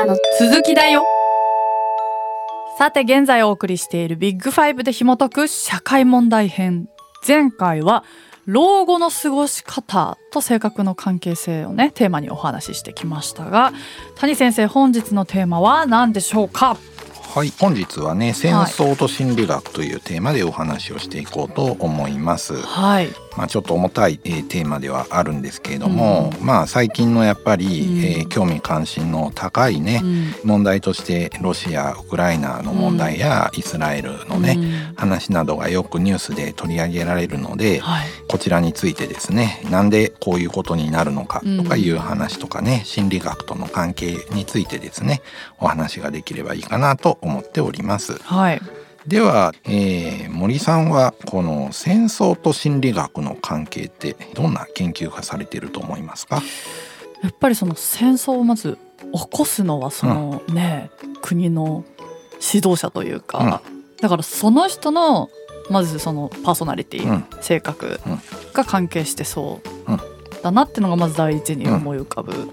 からの続きだよ。さて現在お送りしているビッグファイブで紐解く社会問題編。前回は老後の過ごし方と性格の関係性をねテーマにお話ししてきましたが谷先生本日のテーマは何でしょうか？はい。本日はね戦争と心理学というテーマでお話をしていこうと思います。はい。まあ、ちょっと重たい、えーテーマではあるんですけれども、まあ最近のやっぱり、うん。えー興味関心の高いね、うん。問題としてロシアウクライナの問題やイスラエルのね、うん。話などがよくニュースで取り上げられるので、はい。こちらについてですねなんでこういうことになるのかとかいう話とかね、心理学との関係についてですねお話ができればいいかなと思っております。はい。では、えー森さんはこの戦争と心理学の関係ってどんな研究がされていると思いますか？やっぱりその戦争をまず起こすのはそのね、国の指導者というか、だからその人のまずそのパーソナリティ、うん。性格うん。が関係してそううんだなっていうのがまず第一に思い浮かぶ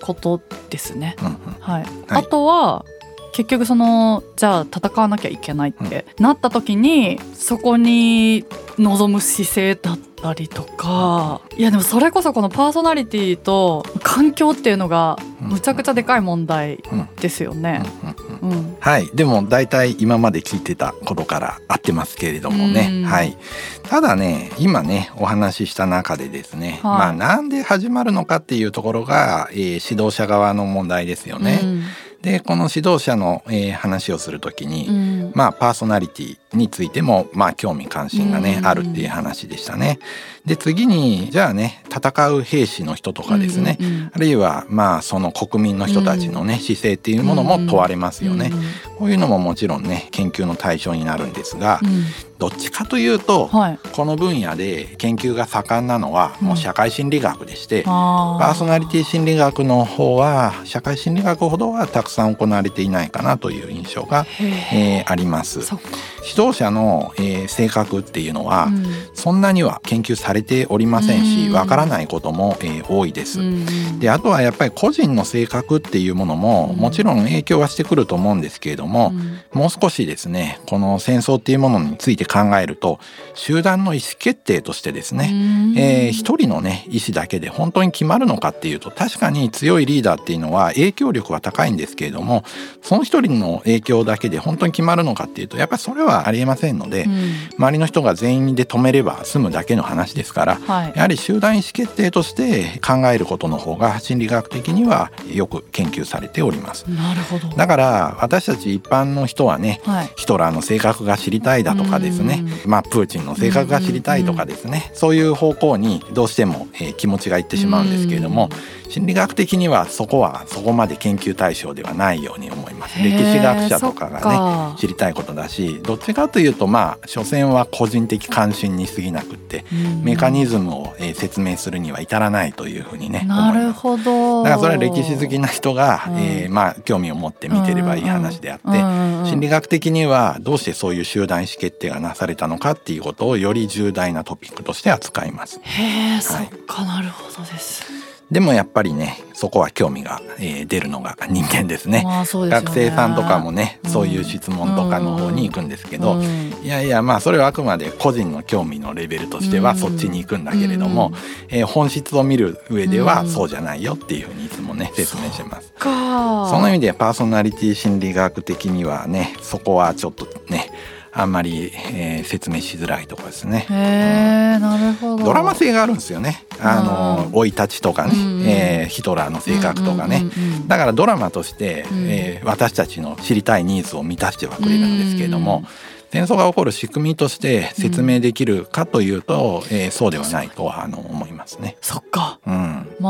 ことですね。はい。あとは結局そのじゃあ戦わなきゃいけないってなった時にそこに望む姿勢だったりとかいやでもそれこそこのパーソナリティと環境っていうのがむちゃくちゃでかい問題うん。ですよね。はい。でも大体今まで聞いてたことから合ってますけれどもね、うん。はい。ただね今ねお話しした中でですね、はい。まあなんで始まるのかっていうところが、えー指導者側の問題ですよね。うんでこの指導者の、えー話をするときに、うん。まあパーソナリティについてもまあ興味関心がね、うん。あるっていう話でしたね。で次にじゃあね戦う兵士の人とかですね、うんうんあるいはまあその国民の人たちのね、姿勢っていうものも問われますよね。こういうのももちろんね研究の対象になるんですが、どっちかというと、はい、この分野で研究が盛んなのはもう社会心理学でして、あパーソナリティ心理学の方は社会心理学ほどはたくさん行われていないかなという印象が、へええーあります。指導者の、えー性格っていうのは、うんそんなには研究されておりませんしうん。わからないことも、えー多いです。うん。であとはやっぱり個人の性格っていうものもうん。もちろん影響はしてくると思うんですけれども、うん。もう少しですねこの戦争っていうものについて考えると集団の意思決定としてですね、うん。えー一人のね意思だけで本当に決まるのかっていうと確かに強いリーダーっていうのは影響力は高いんですけれどもその一人の影響だけで本当に決まるのかっていうとやっぱりそれはありえませんので、うん。周りの人が全員で止めれば済むだけの話ですからはい。やはり集団意思決定として考えることの方が心理学的にはよく研究されております。なるほど。だから私たち一般の人はねはい。ヒトラーの性格が知りたいだとかですね、まあ、プーチンの性格が知りたいとかですね、そういう方向にどうしても、えー気持ちがいってしまうんですけれども、心理学的にはそこはそこまで研究対象ではないように思います。歴史学者とかがね知りたいことだしどっちかというとまあ所詮は個人的関心に過ぎなくってうん。メカニズムを、えー説明するには至らないというふうにねなる。ほど。だからそれは歴史好きな人が、うん。えーまあ興味を持って見てればいい話であって、うんうん。心理学的にはどうしてそういう集団意思決定がなされたのかっていうことをより重大なトピックとして扱います。へえ、そっかなるほどです。でもやっぱりねそこは興味が、えー出るのが人間ですね。まあね。学生さんとかもね、うん。そういう質問とかの方に行くんですけど、うん。いやいやまあそれはあくまで個人の興味のレベルとしてはうん。そっちに行くんだけれども、えー本質を見る上ではそうじゃないよっていうふうにいつもね説明してます。かその意味でパーソナリティ心理学的にはねそこはちょっとねあんまり、えー説明しづらいところですね。へえ、なるほど。ドラマ性があるんですよね。あのうん生い立ちとかね、うんえーヒトラーの性格とかね。うんうんうんうんだからドラマとして、うんえー私たちの知りたいニーズを満たしてはくれるんですけれども、戦争が起こる仕組みとして説明できるかというと、えーそうではないとはあの思いますね。そっか。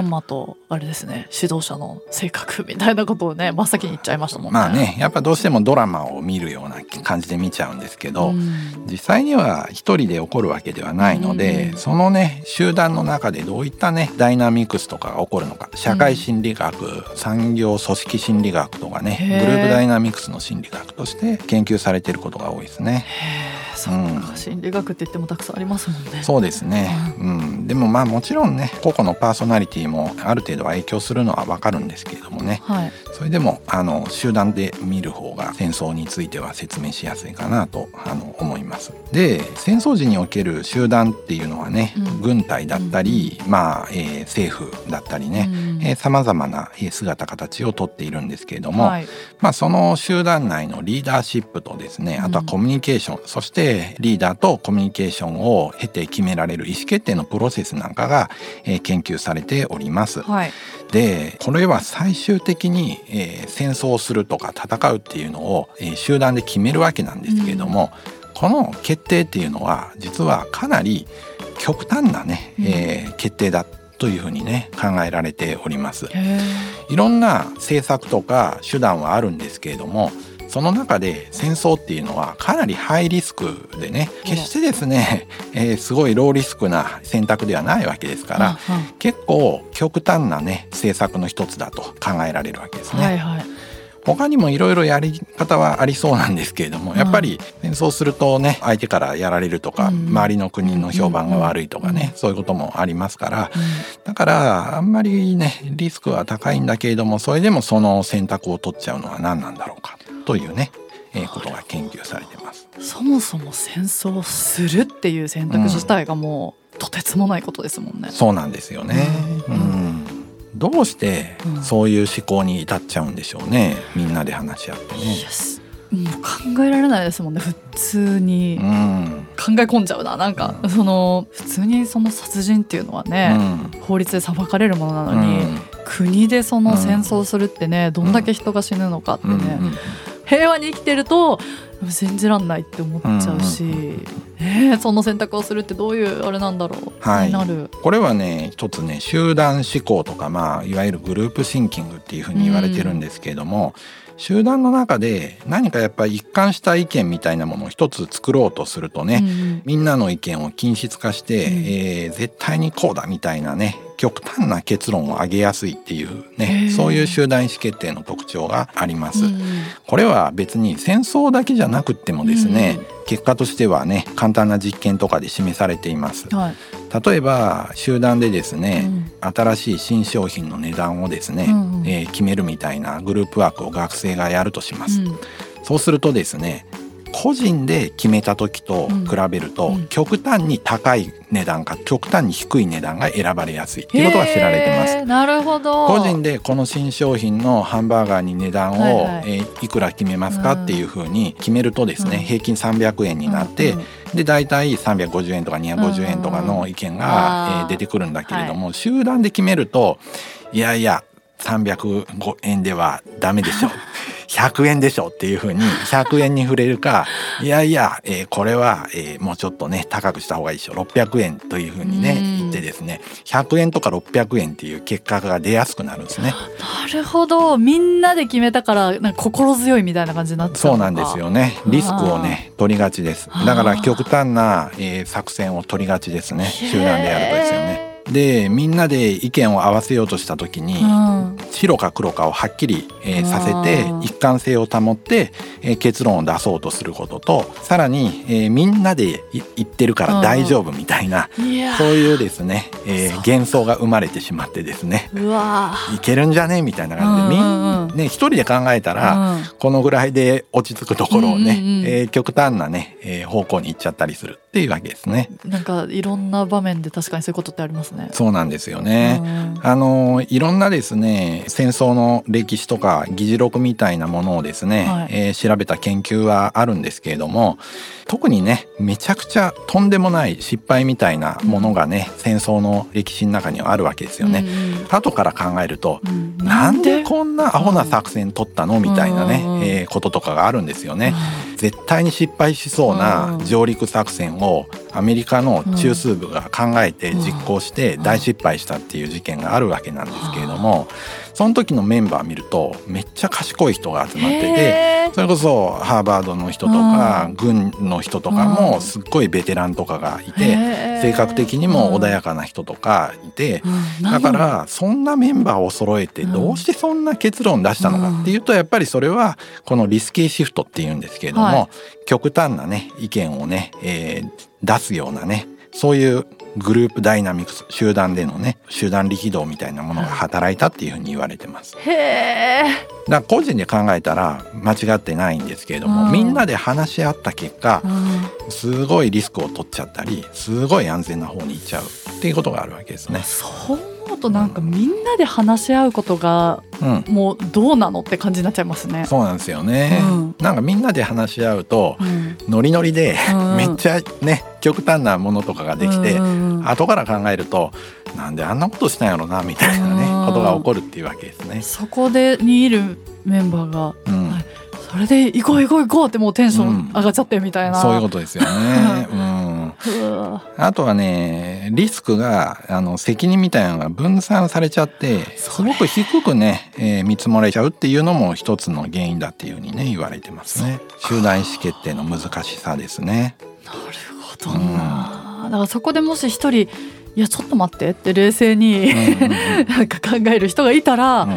うん、まんまとあれですね指導者の性格みたいなことをね真っ先に言っちゃいましたもんね。まあねやっぱどうしてもドラマを見るような感じで見ちゃうんですけど、うん実際には一人で起こるわけではないので、うんそのね集団の中でどういったねダイナミクスとかが起こるのか社会心理学、産業組織心理学とかねグループダイナミクスの心理学として研究されていることが多いですね。へえそっか、心理学って言ってもたくさんありますもんね。そうですね、うん、でもまあもちろんね個々のパーソナリティもある程度は影響するのはわかるんですけれどもね。はい。それでもあの集団で見る方が戦争については説明しやすいかなとあの思います。で戦争時における集団っていうのはね、うん。軍隊だったり、まあ、えー政府だったりね、さまざまなえー姿形をとっているんですけれども、はい。まあ、その集団内のリーダーシップとですねあとはコミュニケーション、そしてリーダーとコミュニケーションを経て決められる意思決定のプロセスなんかが、えー研究されております。はい。でこれは最終的に、えー戦争をするとか戦うっていうのを、えー集団で決めるわけなんですけれども、この決定っていうのは実はかなり極端なね、えー決定だというふうにね考えられております。いろんな政策とか手段はあるんですけれどもその中で戦争っていうのはかなりハイリスクでね決してですね、えーすごいローリスクな選択ではないわけですから、結構極端なね政策の一つだと考えられるわけですね。はいはい。他にもいろいろやり方はありそうなんですけれども、やっぱり戦争するとね相手からやられるとか、うん周りの国の評判が悪いとかね、そういうこともありますから、だからあんまりねリスクは高いんだけれどもそれでもその選択を取っちゃうのは何なんだろうかというね、えーことが研究されてます。そもそも戦争をするっていう選択肢自体がもう、とてつもないことですもんね。そうなんですよね。ううんんどうしてうん。そういう思考に至っちゃうんでしょうね。みんなで話し合ってね。もう考えられないですもんね普通に。うん。考え込んじゃうな。なんかその普通にその殺人っていうのはうね、ん。法律で裁かれるものなのに、うん。国でその戦争するってね、どんだけ人が死ぬのかってね、うんうん。平和に生きてると信じらんないって思っちゃうし、うんえーその選択をするってどういうあれなんだろう、はいなる。これはね一つね集団思考とかまあいわゆるグループシンキングっていうふうに言われてるんですけれども、集団の中で何かやっぱり一貫した意見みたいなものを一つ作ろうとするとね、うんみんなの意見を均質化して、うん。えー絶対にこうだみたいなね極端な結論を上げやすいっていうねそういう集団意思決定の特徴があります。うんこれは別に戦争だけじゃなくってもですね、結果としてはね簡単な実験とかで示されています。はい例えば集団でですね、うん新しい新商品の値段をですね、うんうんえー決めるみたいなグループワークを学生がやるとします。うんそうするとですね個人で決めた時と比べると、うん。極端に高い値段か極端に低い値段が選ばれやすい。ということが知られてます。なるほど。個人でこの新商品のハンバーガーに値段を、はいはい。えーいくら決めますかうん。っていうふうに決めるとですね、うん。平均300円になって、うん。うん。で大体350円とか250円とかの意見が、うんえー出てくるんだけれども、集団で決めるといやいや305円ではダメでしょ 100円でしょっていうふうに 100円に触れるかいやいや、えーこれは、えーもうちょっとね高くした方がいいでしょ。600円というふうにねうん。言ってですね100円とか600円っていう結果が出やすくなるんですね。なるほど。みんなで決めたからなんか心強いみたいな感じになっちゃうのか。そうなんですよね。リスクをね取りがちです。だから極端な、えー作戦を取りがちですね。集団でやるとですよね。でみんなで意見を合わせようとした時に、うん。白か黒かをはっきり、えーさせてうん一貫性を保って、えー結論を出そうとすることとさらに、えーみんなでい言ってるから大丈夫みたいな、いやそういうですね、えー幻想が生まれてしまってですねいけるんじゃねみたいな感じで、うんうんね一人で考えたら、うん。このぐらいで落ち着くところをね、うんうんうん。えー極端なね、えー方向に行っちゃったりするっていうわけですね。なんかいろんな場面で確かにそういうことってありますね。そうなんですよね。うん。あのいろんなですね戦争の歴史とか議事録みたいなものをですね、はい。えー調べた研究はあるんですけれども特にねめちゃくちゃとんでもない失敗みたいなものがね、戦争の歴史の中にはあるわけですよね。後から考えると、うん。うんなんでこんなアホな作戦取ったの？みたいなね、うんえーこととかがあるんですよね。絶対に失敗しそうなうん。上陸作戦をアメリカの中枢部が考えて実行して大失敗したっていう事件があるわけなんですけれどもその時のメンバー見るとめっちゃ賢い人が集まっててそれこそハーバードの人とか軍の人とかうん。もすっごいベテランとかがいて性格的にも穏やかな人とかいてうん。だからそんなメンバーを揃えてうんどうしてそんな結論出したのかっていうとやっぱりそれはこのリスキーシフトっていうんですけれども、はい。極端なね意見をね、えー出すようなねそういうグループダイナミクス集団でのね集団力道みたいなものが働いたっていうふうに言われてます。へえだ個人で考えたら間違ってないんですけれども、うんみんなで話し合った結果うんすごいリスクを取っちゃったりすごい安全な方に行っちゃうっていうことがあるわけですね。そう思うとなんかみんなで話し合うことがうん。もうどうなのって感じになっちゃいますね。そうなんですよね、うん。なんかみんなで話し合うとうん。ノリノリでうん。めっちゃね極端なものとかができて、後から考えるとなんであんなことしたんやろなみたいなねうん。ことが起こるっていうわけですね。そこでにいるメンバーがそれで行こう行こう行こうってもうテンション上がっちゃってみたいな。そういうことですよね。うんあとはねリスクがあの責任みたいなのが分散されちゃってすごく低くね、えー見積もれちゃうっていうのも一つの原因だっていうふうにね言われてますね。集団意思決定の難しさですね。なるほどな。だからそこでもし一人いやちょっと待ってって冷静に、うんうんうん。なんか考える人がいたら、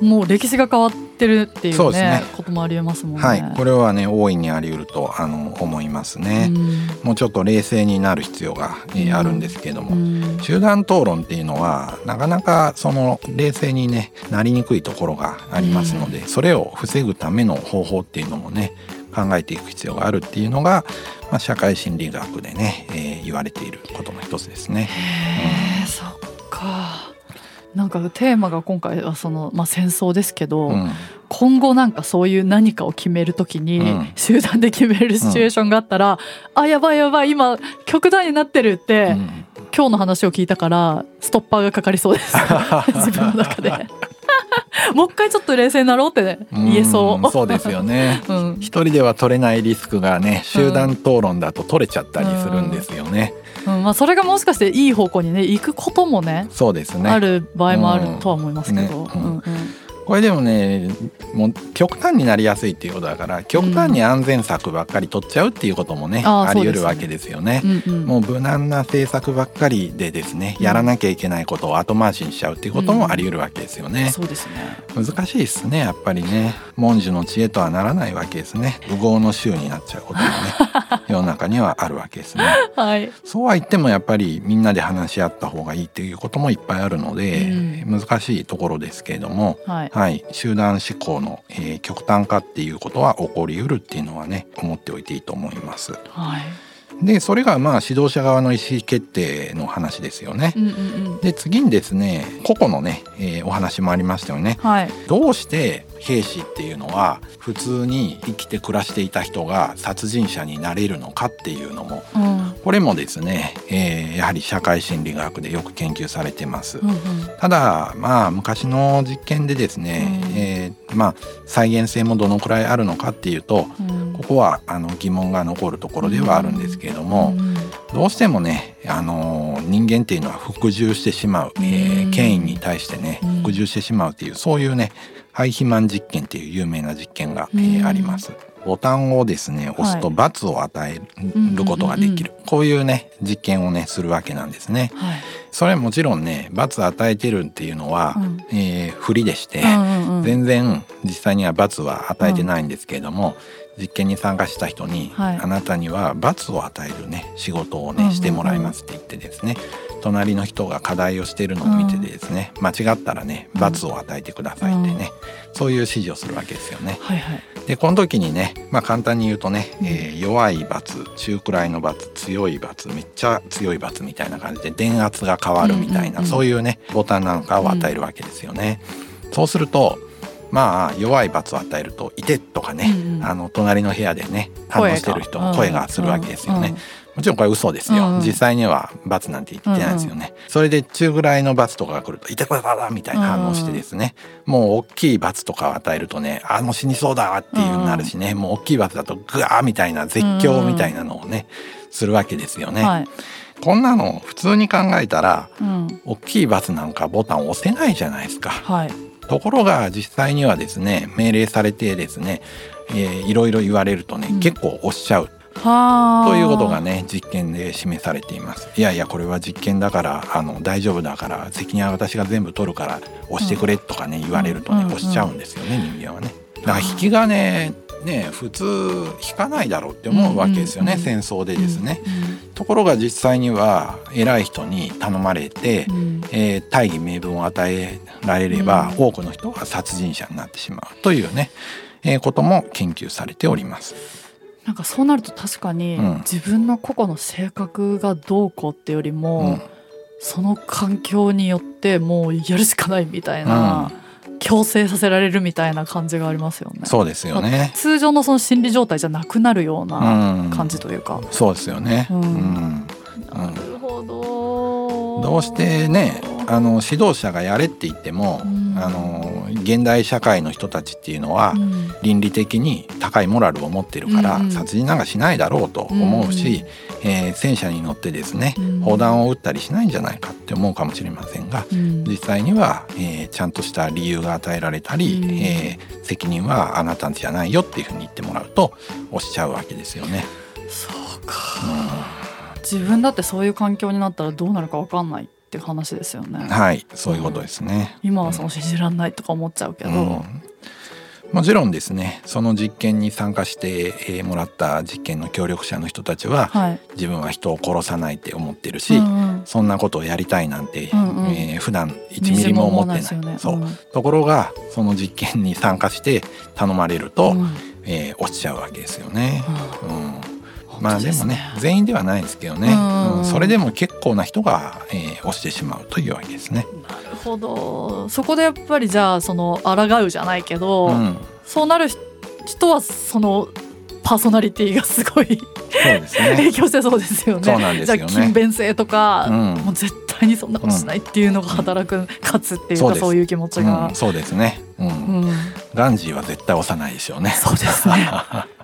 もう歴史が変わってるっていうねそうですね。こともありえますもんね。はい。これはね大いにあり得るとあの思いますね、もうちょっと冷静になる必要が、えーうん。あるんですけども、うん。集団討論っていうのはなかなかその冷静にねなりにくいところがありますので、それを防ぐための方法っていうのもね考えていく必要があるっていうのが、まあ、社会心理学でね、えー言われていることの一つですね。へえ、そっか。なんかテーマが今回はその、まあ、戦争ですけど、うん。今後なんかそういう何かを決めるときに、うん。集団で決めるシチュエーションがあったら、あやばいやばい今極端になってるって、うん。今日の話を聞いたからストッパーがかかりそうです。自分の中で。もう一回ちょっと冷静になろうって、ね、言えそう、んそうですよね。うん、一人では取れないリスクがね集団討論だと取れちゃったりするんですよね。うんまあ、それがもしかしていい方向にね行くこともねそうですね。ある場合もあるとは思いますけど、ねうん。うん。うん。これでもねもう極端になりやすいっていうことだから極端に安全策ばっかり取っちゃうっていうこともね、あーあり得るわけですよね。うんうん。もう無難な政策ばっかりでですねうん。やらなきゃいけないことを後回しにしちゃうっていうこともあり得るわけですよね。そうですね。難しいですねやっぱりね。文殊の知恵とはならないわけですね。右往の衆になっちゃうこともね世の中にはあるわけですね。はい。そうは言ってもやっぱりみんなで話し合った方がいいっていうこともいっぱいあるので、難しいところですけれども、はい。はい、集団思考の、えー極端化っていうことは起こりうるっていうのはね思っておいていいと思います。はいでそれがまあ指導者側の意思決定の話ですよねう。んうんうんで次にですね個々のね、えーお話もありましたよね。はいどうして兵士っていうのは普通に生きて暮らしていた人が殺人者になれるのかっていうのもうんこれもですね、えーやはり社会心理学でよく研究されてます。うんうん。ただまあ昔の実験でですね、うん。えーまあ再現性もどのくらいあるのかっていうとうん。ここはあの疑問が残るところではあるんですけれども、うんどうしてもね、あのー人間っていうのは服従してしまう、えーうん。権威に対してねうん。服従してしまうっていうそういうねハイヒマン実験っていう有名な実験が、えーうん。あります。ボタンをですね押すとはい罰を与えることができる、こういうね実験をねするわけなんですね。はい。それはもちろんね罰与えてるっていうのは、うん。えー不利でして、うんうんうん。全然実際には罰は与えてないんですけれども、実験に参加した人に、はい。あなたには罰を与えるね仕事をねうんうんうん。してもらいますって言ってですね隣の人が課題をしているのを見てですね、間違ったらねうん罰を与えてくださいってね、そういう指示をするわけですよね。はいはいでこの時にね、まあ、簡単に言うとね、うんえー弱い罰中くらいの罰強い罰めっちゃ強い罰みたいな感じで電圧が変わるみたいな、うんうんうんそういうねボタンなんかを与えるわけですよね。そうするとまあ弱い罰を与えると「いて」とかね、うんうんあの隣の部屋でね反応してる人の声がするわけですよね。もちろんこれ嘘ですよ、うんうん。実際には罰なんて言ってないですよね、それで中ぐらいの罰とかが来ると「いてこれだ!」みたいな反応してですね、もう大きい罰とかを与えるとね「あもう死にそうだ!」っていうなるしね、もう大きい罰だとグワーみたいな絶叫みたいなのをね、するわけですよね、はい。こんなの普通に考えたらうん。大きい罰なんかボタン押せないじゃないですか。はい。ところが実際にはですね命令されてですね、えー、いろいろ言われるとね、うん。結構押しちゃう。はあということがね実験で示されています。いやいやこれは実験だからあの大丈夫だから責任は私が全部取るから押してくれとかね言われるとねうん押しちゃうんですよね人間はね。だから引き金ね普通引かないだろうって思うわけですよね、うんうん戦争でですね、ところが実際には偉い人に頼まれて、うん。うんえー大義名分を与えられれば、うん。多くの人が殺人者になってしまうというね、えーことも研究されております。なんかそうなると確かにうん自分の個々の性格がどうこうってよりも、うんその環境によってもうやるしかないみたいな、強制させられるみたいな感じがありますよね。そうですよね。通常のその心理状態じゃなくなるよううなん感じというか。そうですよね。ううんんなるほど。どうしてねあの指導者がやれって言っても、うんあの現代社会の人たちっていうのは、うん。倫理的に高いモラルを持ってるから、うんうん。殺人なんかしないだろうと思うし、えー戦車に乗ってですね、うん。砲弾を撃ったりしないんじゃないかって思うかもしれませんが、うん。実際には、えーちゃんとした理由が与えられたり、うん。えー責任はあなたじゃないよっていうふうに言ってもらうと押しちゃうわけですよね。そうか。自分だってそういう環境になったらどうなるかわかんないっていう話ですよね。はいそういうことですね。今はその信じらんないとか思っちゃうけど。うん。もちろんですね。その実験に参加してえーもらった実験の協力者の人たちははい。自分は人を殺さないって思ってるし、うんうん。そんなことをやりたいなんて、うんうん。えー普段1ミリも思ってない。みじも思わですそう、よねところがその実験に参加して頼まれると、うん。えー落ちちゃうわけですよね。うん。本まあでもねね全員ではないですけどね、うんうんそれでも結構な人が、えー押してしまうというわけですね。なるほどそこでやっぱりじゃあその抗うじゃないけど、うん、そうなる人はそのパーソナリティがすごいそうです影ね。響してそうですよね。そうなんですよねじゃあ勤勉性とか、うんもう絶対にそんなことしないっていうのが働く、勝つっていうかそういう気持ちうがん、。そうですね。うんうんガンジーは絶対押さないでしょうね。そうですね。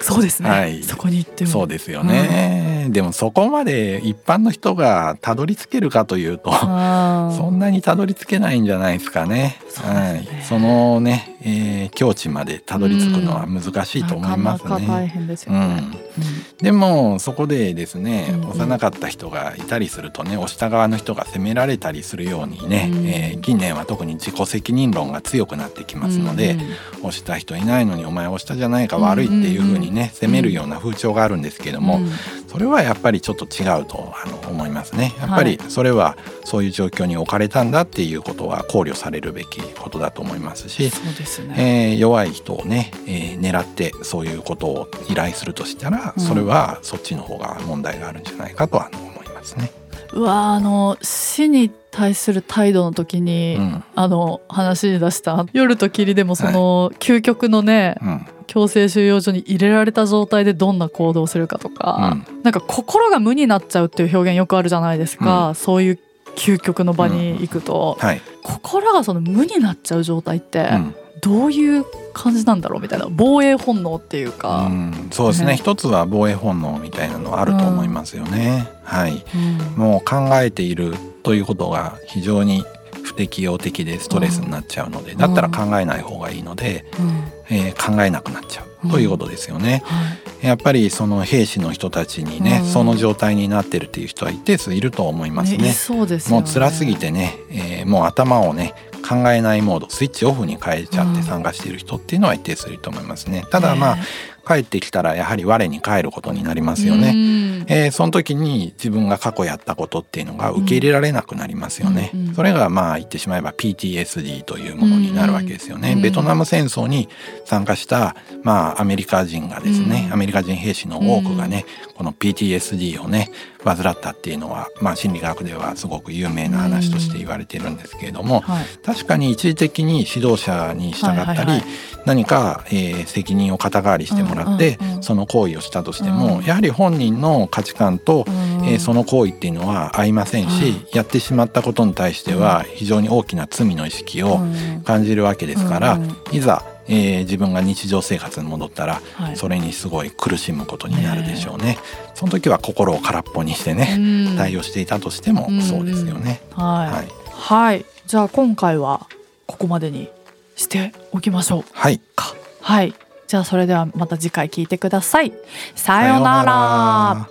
そ そうですね、はい。そこに行っても。そうですよね、でもそこまで一般の人がたどり着けるかというと、そんなにたどり着けないんじゃないですかね。ね。はい、そのね、えー境地までたどり着くのは難しいと思いますね。ですよね。うん、でもそこでですね、幼かった人がいたりするとね押した側の人が責められたりするようにね、うん。えー近年は特に自己責任論が強くなってきますので、うんうん。押した人いないのにお前押したじゃないか悪いっていうふうにね、責めるような風潮があるんですけども、うんそれはやっぱりちょっと違うとあの思いますね。やっぱりそれはそういう状況に置かれたんだっていうことは考慮されるべきことだと思いますし、そうですね。えー弱い人をね、えー狙ってそういうことを依頼するとしたら、うんそれはそっちの方が問題があるんじゃないかとは思いますね。うわあの死に対する態度の時に、うん。あの話に出した。夜と霧でもその、究極のねうん。強制収容所に入れられた状態でどんな行動をするかとか、なんか心が無になっちゃうっていう表現よくあるじゃないですか、そういう究極の場に行くと、はい、心がその無になっちゃう状態ってうんどういう感じなんだろうみたいな防衛本能っていうか、うんそうですね。ね一つは防衛本能みたいなのはあると思いますよね。はい、うん。もう考えているということが非常に不適応的でストレスになっちゃうので、だったら考えない方がいいので、うん。えー考えなくなっちゃうということですよね。はい。やっぱりその兵士の人たちにね、うん。その状態になってるっていう人は一定数いると思いますね。いそうですよね。もう辛すぎてね、えーもう頭をね考えないモードスイッチオフに変えちゃってうん参加している人っていうのは一定数いると思いますね。ただまあ、帰ってきたらやはり我に返ることになりますよね。ねえーその時に自分が過去やったことっていうのが受け入れられなくなりますよね。それがまあ言ってしまえば PTSD というものになるわけですよね。うんベトナム戦争に参加したまあアメリカ人がですね、うん。アメリカ人兵士の多くがね、この PTSD をね患ったっていうのはまあ心理学ではすごく有名な話として言われているんですけれども、はい。確かに一時的に指導者に従ったり、何か、えー責任を肩代わりしてもらって、その行為をしたとしても、うん。やはり本人の価値観と、えーそのの行為っていうのは合いませんし、やってしまったことに対しては非常に大きな罪の意識を感じるわけですから、いざ、えー自分が日常生活に戻ったら、はい。それにすごい苦しむことになるでしょうね。その時は心を空っぽにしてね、対応していたとしてもそうですよね。はい、はい。はい、じゃあ今回はここまでにしておきましょう。はい。か。はいじゃあそれではまた次回聞いてください。さようなら。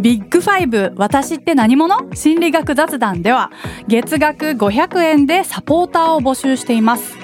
ビッグファイブ私って何者？心理学雑談では月額500円でサポーターを募集しています。